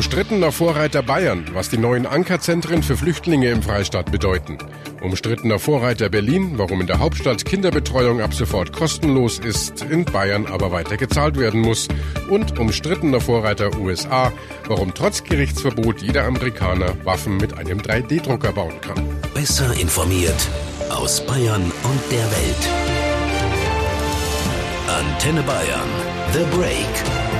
Umstrittener Vorreiter Bayern, was die neuen Ankerzentren für Flüchtlinge im Freistaat bedeuten. Umstrittener Vorreiter Berlin, warum in der Hauptstadt Kinderbetreuung ab sofort kostenlos ist, in Bayern aber weiter gezahlt werden muss. Und umstrittener Vorreiter USA, warum trotz Gerichtsverbot jeder Amerikaner Waffen mit einem 3D-Drucker bauen kann. Besser informiert aus Bayern und der Welt. Antenne Bayern. The Break.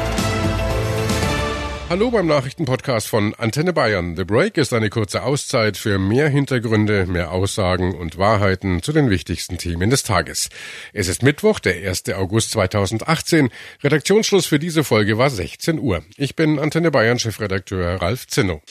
Hallo beim Nachrichtenpodcast von Antenne Bayern. The Break ist eine kurze Auszeit für mehr Hintergründe, mehr Aussagen und Wahrheiten zu den wichtigsten Themen des Tages. Es ist Mittwoch, der 1. August 2018. Redaktionsschluss für diese Folge war 16 Uhr. Ich bin Antenne Bayern Chefredakteur Ralf Zinno.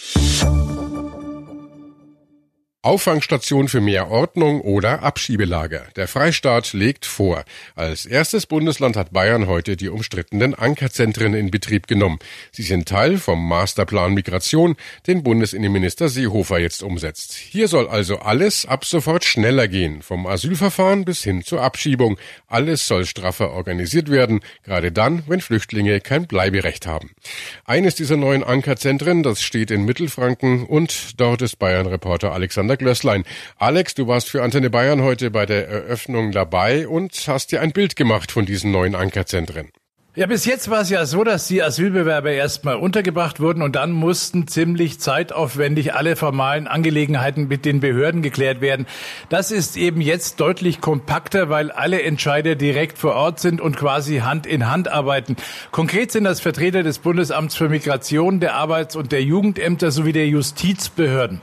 Auffangstation für mehr Ordnung oder Abschiebelager. Der Freistaat legt vor. Als erstes Bundesland hat Bayern heute die umstrittenen Ankerzentren in Betrieb genommen. Sie sind Teil vom Masterplan Migration, den Bundesinnenminister Seehofer jetzt umsetzt. Hier soll also alles ab sofort schneller gehen, vom Asylverfahren bis hin zur Abschiebung. Alles soll straffer organisiert werden, gerade dann, wenn Flüchtlinge kein Bleiberecht haben. Eines dieser neuen Ankerzentren, das steht in Mittelfranken und dort ist Bayern-Reporter Alexander Alexander Glösslein. Alex, du warst für Antenne Bayern heute bei der Eröffnung dabei und hast dir ein Bild gemacht von diesen neuen Ankerzentren. Ja, bis jetzt war es ja so, dass die Asylbewerber erstmal untergebracht wurden und dann mussten ziemlich zeitaufwendig alle formalen Angelegenheiten mit den Behörden geklärt werden. Das ist eben jetzt deutlich kompakter, weil alle Entscheider direkt vor Ort sind und quasi Hand in Hand arbeiten. Konkret sind das Vertreter des Bundesamts für Migration, der Arbeits- und der Jugendämter sowie der Justizbehörden.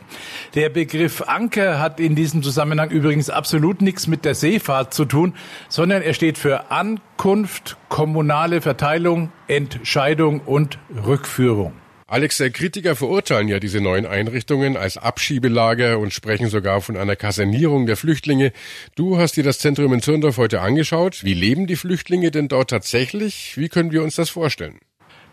Der Begriff Anker hat in diesem Zusammenhang übrigens absolut nichts mit der Seefahrt zu tun, sondern er steht für Ankunft, kommunale Verteilung, Entscheidung und Rückführung. Alex, der Kritiker verurteilen ja diese neuen Einrichtungen als Abschiebelager und sprechen sogar von einer Kasernierung der Flüchtlinge. Du hast dir das Zentrum in Zürndorf heute angeschaut. Wie leben die Flüchtlinge denn dort tatsächlich? Wie können wir uns das vorstellen?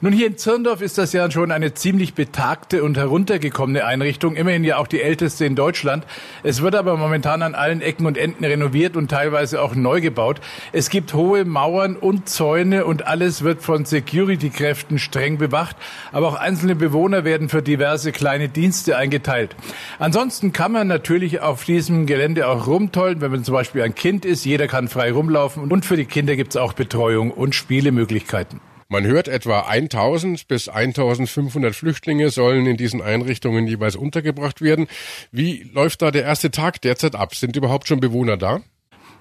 Nun, hier in Zirndorf ist das ja schon eine ziemlich betagte und heruntergekommene Einrichtung, immerhin ja auch die älteste in Deutschland. Es wird aber momentan an allen Ecken und Enden renoviert und teilweise auch neu gebaut. Es gibt hohe Mauern und Zäune und alles wird von Security-Kräften streng bewacht, aber auch einzelne Bewohner werden für diverse kleine Dienste eingeteilt. Ansonsten kann man natürlich auf diesem Gelände auch rumtollen, wenn man zum Beispiel ein Kind ist. Jeder kann frei rumlaufen und für die Kinder gibt es auch Betreuung und Spielemöglichkeiten. Man hört etwa 1000 bis 1500 Flüchtlinge sollen in diesen Einrichtungen jeweils untergebracht werden. Wie läuft da der erste Tag derzeit ab? Sind überhaupt schon Bewohner da?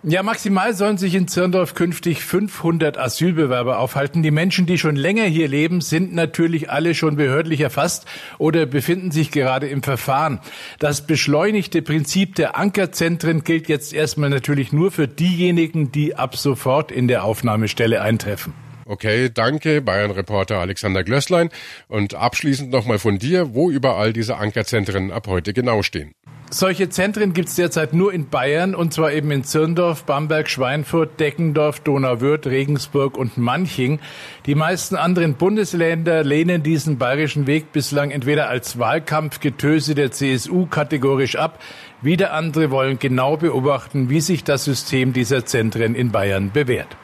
Ja, maximal sollen sich in Zirndorf künftig 500 Asylbewerber aufhalten. Die Menschen, die schon länger hier leben, sind natürlich alle schon behördlich erfasst oder befinden sich gerade im Verfahren. Das beschleunigte Prinzip der Ankerzentren gilt jetzt erstmal natürlich nur für diejenigen, die ab sofort in der Aufnahmestelle eintreffen. Okay, danke, Bayern-Reporter Alexander Glösslein. Und abschließend nochmal von dir, wo überall diese Ankerzentren ab heute genau stehen. Solche Zentren gibt es derzeit nur in Bayern und zwar eben in Zirndorf, Bamberg, Schweinfurt, Deckendorf, Donauwörth, Regensburg und Manching. Die meisten anderen Bundesländer lehnen diesen bayerischen Weg bislang entweder als Wahlkampfgetöse der CSU kategorisch ab, wieder andere wollen genau beobachten, wie sich das System dieser Zentren in Bayern bewährt.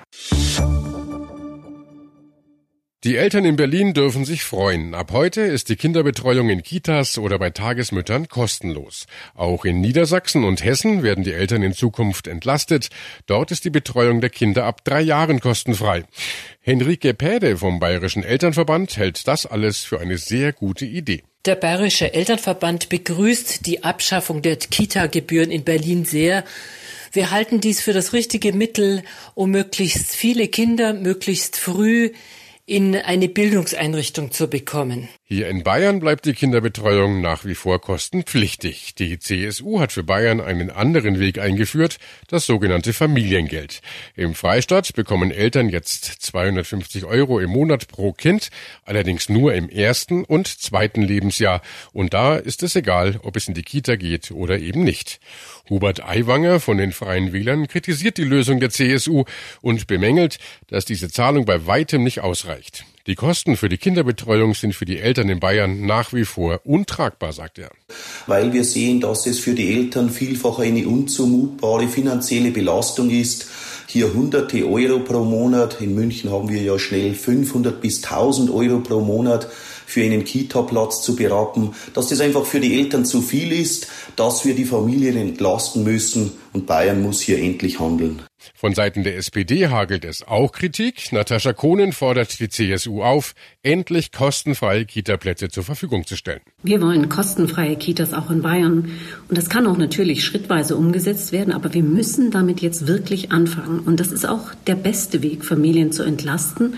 Die Eltern in Berlin dürfen sich freuen. Ab heute ist die Kinderbetreuung in Kitas oder bei Tagesmüttern kostenlos. Auch in Niedersachsen und Hessen werden die Eltern in Zukunft entlastet. Dort ist die Betreuung der Kinder ab drei Jahren kostenfrei. Henrike Päde vom Bayerischen Elternverband hält das alles für eine sehr gute Idee. Der Bayerische Elternverband begrüßt die Abschaffung der Kita-Gebühren in Berlin sehr. Wir halten dies für das richtige Mittel, um möglichst viele Kinder möglichst früh in eine Bildungseinrichtung zu bekommen. Hier in Bayern bleibt die Kinderbetreuung nach wie vor kostenpflichtig. Die CSU hat für Bayern einen anderen Weg eingeführt, das sogenannte Familiengeld. Im Freistaat bekommen Eltern jetzt 250 Euro im Monat pro Kind, allerdings nur im ersten und zweiten Lebensjahr. Und da ist es egal, ob es in die Kita geht oder eben nicht. Hubert Aiwanger von den Freien Wählern kritisiert die Lösung der CSU und bemängelt, dass diese Zahlung bei weitem nicht ausreicht. Die Kosten für die Kinderbetreuung sind für die Eltern in Bayern nach wie vor untragbar, sagt er. Weil wir sehen, dass es für die Eltern vielfach eine unzumutbare finanzielle Belastung ist, hier hunderte Euro pro Monat. In München haben wir ja schnell 500 bis 1000 Euro pro Monat für einen Kita-Platz zu beraten, dass das einfach für die Eltern zu viel ist, dass wir die Familien entlasten müssen und Bayern muss hier endlich handeln. Von Seiten der SPD hagelt es auch Kritik. Natascha Kohnen fordert die CSU auf, endlich kostenfreie Kitaplätze zur Verfügung zu stellen. Wir wollen kostenfreie Kitas auch in Bayern. Und das kann auch natürlich schrittweise umgesetzt werden, aber wir müssen damit jetzt wirklich anfangen. Und das ist auch der beste Weg, Familien zu entlasten.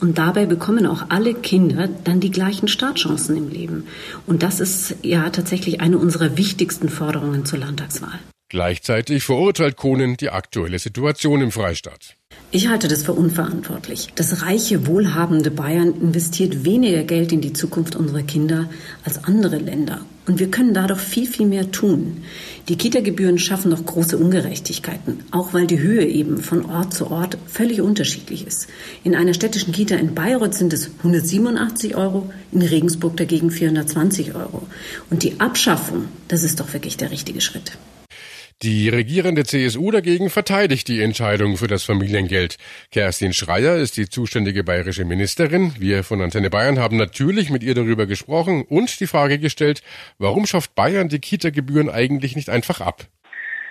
Und dabei bekommen auch alle Kinder dann die gleichen Startchancen im Leben. Und das ist ja tatsächlich eine unserer wichtigsten Forderungen zur Landtagswahl. Gleichzeitig verurteilt Kohnen die aktuelle Situation im Freistaat. Ich halte das für unverantwortlich. Das reiche, wohlhabende Bayern investiert weniger Geld in die Zukunft unserer Kinder als andere Länder. Und wir können da doch viel, viel mehr tun. Die Kita-Gebühren schaffen noch große Ungerechtigkeiten, auch weil die Höhe eben von Ort zu Ort völlig unterschiedlich ist. In einer städtischen Kita in Bayreuth sind es 187 Euro, in Regensburg dagegen 420 Euro. Und die Abschaffung, das ist doch wirklich der richtige Schritt. Die regierende CSU dagegen verteidigt die Entscheidung für das Familiengeld. Kerstin Schreier ist die zuständige bayerische Ministerin. Wir von Antenne Bayern haben natürlich mit ihr darüber gesprochen und die Frage gestellt, warum schafft Bayern die Kita-Gebühren eigentlich nicht einfach ab?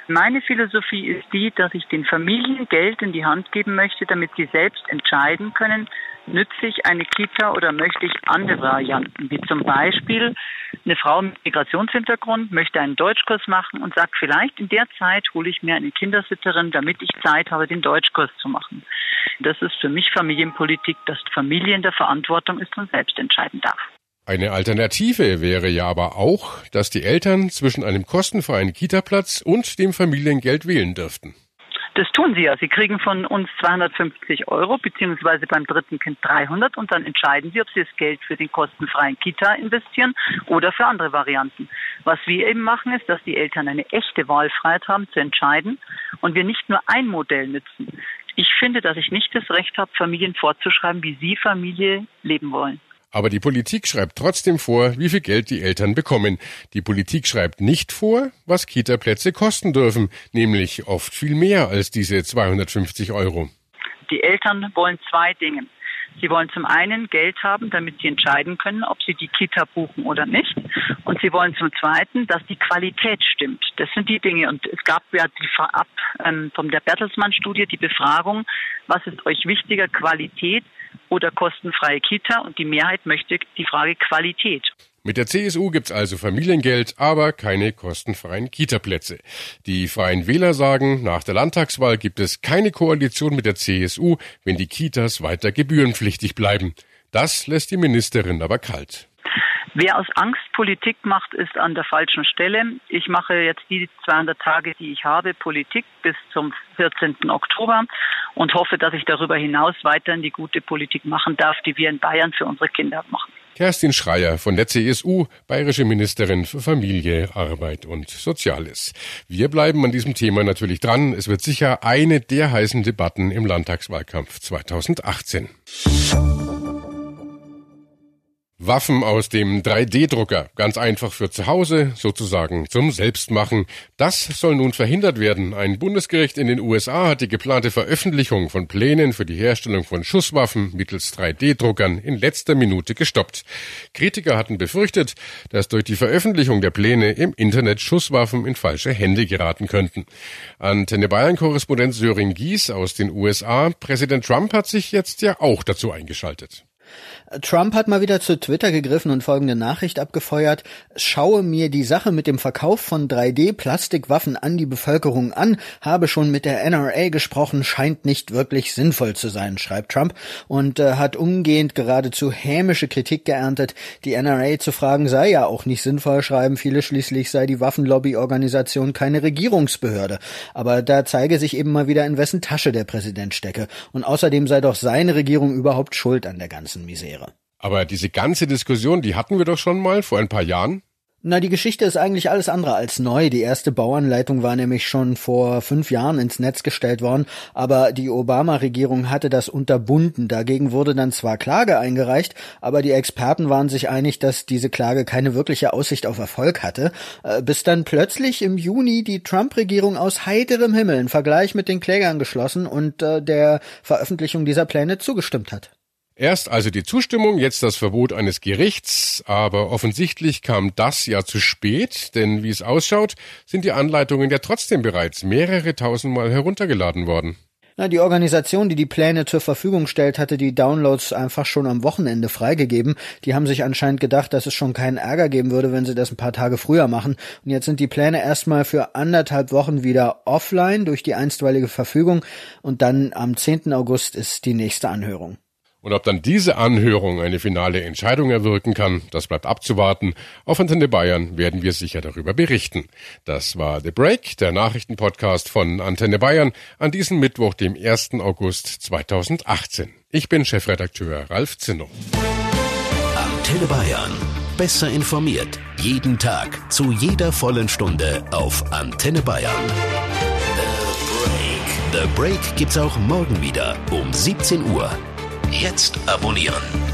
Meine Philosophie ist die, dass ich den Familien Geld in die Hand geben möchte, damit sie selbst entscheiden können, nütze ich eine Kita oder möchte ich andere Varianten, wie zum Beispiel eine Frau mit Migrationshintergrund möchte einen Deutschkurs machen und sagt, vielleicht in der Zeit hole ich mir eine Kindersitterin, damit ich Zeit habe, den Deutschkurs zu machen. Das ist für mich Familienpolitik, dass Familie in der Verantwortung ist und selbst entscheiden darf. Eine Alternative wäre ja aber auch, dass die Eltern zwischen einem kostenfreien Kitaplatz und dem Familiengeld wählen dürften. Das tun sie ja. Sie kriegen von uns 250 Euro, beziehungsweise beim dritten Kind 300 und dann entscheiden sie, ob sie das Geld für den kostenfreien Kita investieren oder für andere Varianten. Was wir eben machen, ist, dass die Eltern eine echte Wahlfreiheit haben zu entscheiden und wir nicht nur ein Modell nützen. Ich finde, dass ich nicht das Recht habe, Familien vorzuschreiben, wie sie Familie leben wollen. Aber die Politik schreibt trotzdem vor, wie viel Geld die Eltern bekommen. Die Politik schreibt nicht vor, was Kita-Plätze kosten dürfen, nämlich oft viel mehr als diese 250 Euro. Die Eltern wollen zwei Dinge. Sie wollen zum einen Geld haben, damit sie entscheiden können, ob sie die Kita buchen oder nicht. Und sie wollen zum zweiten, dass die Qualität stimmt. Das sind die Dinge. Und es gab ja die Vorab ähm, von der Bertelsmann-Studie die Befragung, was ist euch wichtiger, Qualität oder kostenfreie Kita und die Mehrheit möchte die Frage Qualität. Mit der CSU gibt's also Familiengeld, aber keine kostenfreien Kitaplätze. Die Freien Wähler sagen, nach der Landtagswahl gibt es keine Koalition mit der CSU, wenn die Kitas weiter gebührenpflichtig bleiben. Das lässt die Ministerin aber kalt. Wer aus Angst Politik macht, ist an der falschen Stelle. Ich mache jetzt die 200 Tage, die ich habe, Politik bis zum 14. Oktober und hoffe, dass ich darüber hinaus weiterhin die gute Politik machen darf, die wir in Bayern für unsere Kinder machen. Kerstin Schreier von der CSU, bayerische Ministerin für Familie, Arbeit und Soziales. Wir bleiben an diesem Thema natürlich dran. Es wird sicher eine der heißen Debatten im Landtagswahlkampf 2018. Waffen aus dem 3D-Drucker, ganz einfach für zu Hause, sozusagen zum Selbstmachen. Das soll nun verhindert werden. Ein Bundesgericht in den USA hat die geplante Veröffentlichung von Plänen für die Herstellung von Schusswaffen mittels 3D-Druckern in letzter Minute gestoppt. Kritiker hatten befürchtet, dass durch die Veröffentlichung der Pläne im Internet Schusswaffen in falsche Hände geraten könnten. Antenne Bayern-Korrespondent Söring Gies aus den USA. Präsident Trump hat sich jetzt ja auch dazu eingeschaltet. Trump hat mal wieder zu Twitter gegriffen und folgende Nachricht abgefeuert. Schaue mir die Sache mit dem Verkauf von 3D-Plastikwaffen an die Bevölkerung an, habe schon mit der NRA gesprochen, scheint nicht wirklich sinnvoll zu sein, schreibt Trump und äh, hat umgehend geradezu hämische Kritik geerntet. Die NRA zu fragen sei ja auch nicht sinnvoll, schreiben viele, schließlich sei die Waffenlobbyorganisation keine Regierungsbehörde. Aber da zeige sich eben mal wieder, in wessen Tasche der Präsident stecke. Und außerdem sei doch seine Regierung überhaupt schuld an der ganzen Misere. Aber diese ganze Diskussion, die hatten wir doch schon mal vor ein paar Jahren. Na, die Geschichte ist eigentlich alles andere als neu. Die erste Bauanleitung war nämlich schon vor fünf Jahren ins Netz gestellt worden, aber die Obama-Regierung hatte das unterbunden. Dagegen wurde dann zwar Klage eingereicht, aber die Experten waren sich einig, dass diese Klage keine wirkliche Aussicht auf Erfolg hatte, äh, bis dann plötzlich im Juni die Trump-Regierung aus heiterem Himmel einen Vergleich mit den Klägern geschlossen und äh, der Veröffentlichung dieser Pläne zugestimmt hat. Erst also die Zustimmung, jetzt das Verbot eines Gerichts, aber offensichtlich kam das ja zu spät, denn wie es ausschaut, sind die Anleitungen ja trotzdem bereits mehrere tausendmal heruntergeladen worden. Na, die Organisation, die die Pläne zur Verfügung stellt, hatte die Downloads einfach schon am Wochenende freigegeben. Die haben sich anscheinend gedacht, dass es schon keinen Ärger geben würde, wenn sie das ein paar Tage früher machen. Und jetzt sind die Pläne erstmal für anderthalb Wochen wieder offline durch die einstweilige Verfügung und dann am 10. August ist die nächste Anhörung. Und ob dann diese Anhörung eine finale Entscheidung erwirken kann, das bleibt abzuwarten. Auf Antenne Bayern werden wir sicher darüber berichten. Das war The Break, der Nachrichtenpodcast von Antenne Bayern an diesem Mittwoch, dem 1. August 2018. Ich bin Chefredakteur Ralf Zinno. Antenne Bayern. Besser informiert. Jeden Tag. Zu jeder vollen Stunde auf Antenne Bayern. The Break. The Break gibt's auch morgen wieder um 17 Uhr. Jetzt abonnieren.